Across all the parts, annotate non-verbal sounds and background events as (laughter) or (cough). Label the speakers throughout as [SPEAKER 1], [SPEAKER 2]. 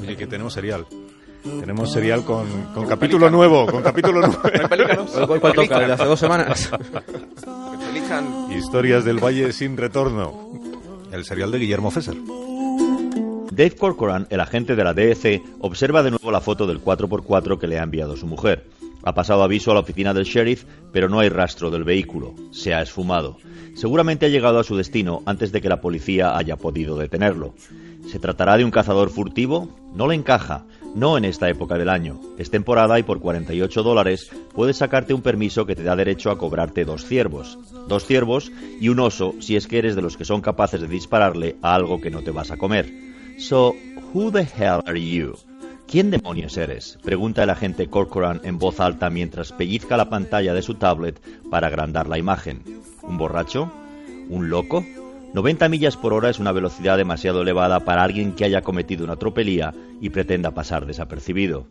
[SPEAKER 1] Oye, que tenemos serial. Tenemos serial con, con capítulo nuevo, con capítulo nuevo. (laughs)
[SPEAKER 2] ¿Cuál, cuál toca? ¿El de hace dos semanas?
[SPEAKER 1] Historias del Valle sin retorno. El serial de Guillermo César.
[SPEAKER 3] Dave Corcoran, el agente de la DEC, observa de nuevo la foto del 4x4 que le ha enviado su mujer. Ha pasado aviso a la oficina del sheriff, pero no hay rastro del vehículo. Se ha esfumado. Seguramente ha llegado a su destino antes de que la policía haya podido detenerlo. ¿Se tratará de un cazador furtivo? No le encaja. No en esta época del año. Es temporada y por 48 dólares puedes sacarte un permiso que te da derecho a cobrarte dos ciervos. Dos ciervos y un oso si es que eres de los que son capaces de dispararle a algo que no te vas a comer. So, who the hell are you? ¿Quién demonios eres? Pregunta el agente Corcoran en voz alta mientras pellizca la pantalla de su tablet para agrandar la imagen. ¿Un borracho? ¿Un loco? 90 millas por hora es una velocidad demasiado elevada para alguien que haya cometido una tropelía y pretenda pasar desapercibido.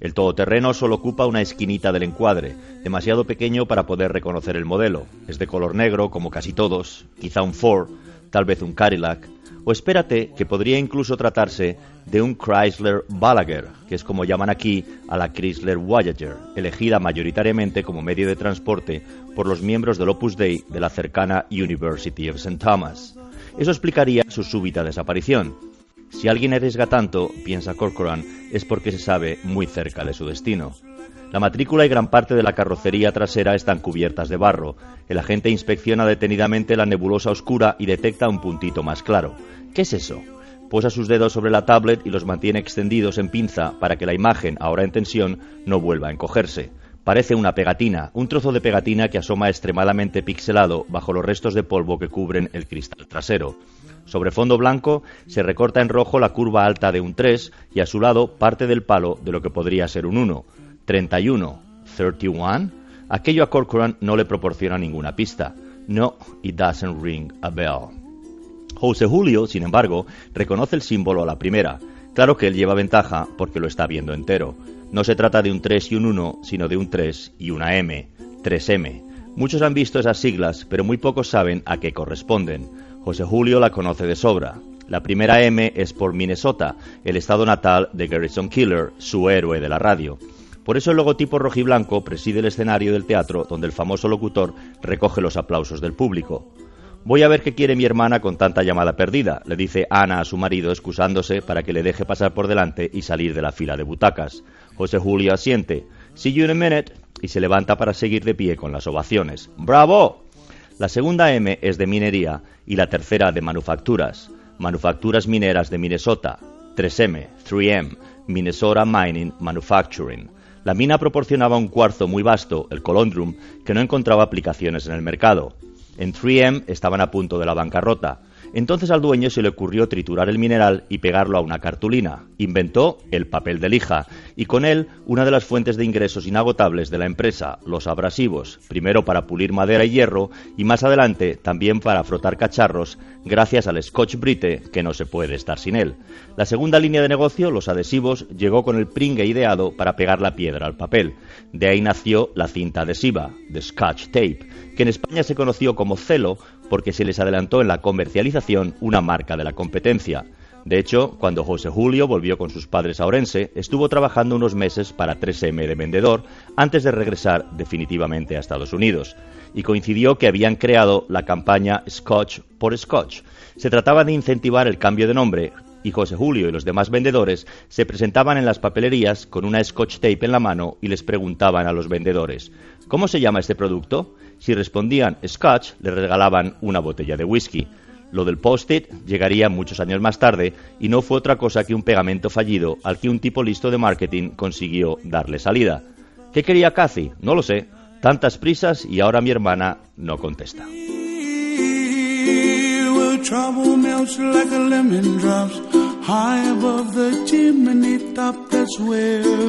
[SPEAKER 3] El todoterreno solo ocupa una esquinita del encuadre, demasiado pequeño para poder reconocer el modelo. Es de color negro, como casi todos, quizá un Ford, tal vez un Cadillac, o espérate que podría incluso tratarse de un Chrysler Balaguer, que es como llaman aquí a la Chrysler Voyager, elegida mayoritariamente como medio de transporte por los miembros del Opus Dei de la cercana University of St. Thomas. Eso explicaría su súbita desaparición. Si alguien arriesga tanto, piensa Corcoran, es porque se sabe muy cerca de su destino. La matrícula y gran parte de la carrocería trasera están cubiertas de barro. El agente inspecciona detenidamente la nebulosa oscura y detecta un puntito más claro. ¿Qué es eso? Posa sus dedos sobre la tablet y los mantiene extendidos en pinza para que la imagen, ahora en tensión, no vuelva a encogerse. Parece una pegatina, un trozo de pegatina que asoma extremadamente pixelado bajo los restos de polvo que cubren el cristal trasero. Sobre fondo blanco se recorta en rojo la curva alta de un 3 y a su lado parte del palo de lo que podría ser un 1. 31, 31, aquello a Corcoran no le proporciona ninguna pista. No, it doesn't ring a bell. José Julio, sin embargo, reconoce el símbolo a la primera. Claro que él lleva ventaja porque lo está viendo entero. No se trata de un 3 y un 1, sino de un 3 y una M, 3M. Muchos han visto esas siglas, pero muy pocos saben a qué corresponden. José Julio la conoce de sobra. La primera M es por Minnesota, el estado natal de Garrison Killer, su héroe de la radio. Por eso el logotipo rojiblanco preside el escenario del teatro donde el famoso locutor recoge los aplausos del público. Voy a ver qué quiere mi hermana con tanta llamada perdida, le dice Ana a su marido excusándose para que le deje pasar por delante y salir de la fila de butacas. José Julio asiente. See you in a minute. Y se levanta para seguir de pie con las ovaciones. ¡Bravo! La segunda M es de minería y la tercera de manufacturas. Manufacturas mineras de Minnesota. 3M, 3M, Minnesota Mining Manufacturing. La mina proporcionaba un cuarzo muy vasto, el Colondrum, que no encontraba aplicaciones en el mercado. En 3M estaban a punto de la bancarrota. Entonces al dueño se le ocurrió triturar el mineral y pegarlo a una cartulina. Inventó el papel de lija y con él una de las fuentes de ingresos inagotables de la empresa, los abrasivos, primero para pulir madera y hierro y más adelante también para frotar cacharros gracias al Scotch Brite que no se puede estar sin él. La segunda línea de negocio, los adhesivos, llegó con el pringue ideado para pegar la piedra al papel. De ahí nació la cinta adhesiva, the Scotch Tape, que en España se conoció como celo porque se les adelantó en la comercialización una marca de la competencia. De hecho, cuando José Julio volvió con sus padres a Orense, estuvo trabajando unos meses para 3M de vendedor antes de regresar definitivamente a Estados Unidos. Y coincidió que habían creado la campaña Scotch por Scotch. Se trataba de incentivar el cambio de nombre y José Julio y los demás vendedores se presentaban en las papelerías con una Scotch tape en la mano y les preguntaban a los vendedores ¿Cómo se llama este producto? Si respondían Scotch, les regalaban una botella de whisky. Lo del post-it llegaría muchos años más tarde y no fue otra cosa que un pegamento fallido al que un tipo listo de marketing consiguió darle salida. ¿Qué quería Cathy? No lo sé. Tantas prisas y ahora mi hermana no contesta.
[SPEAKER 4] trouble melts like a lemon drops high above the chimney top. That's where.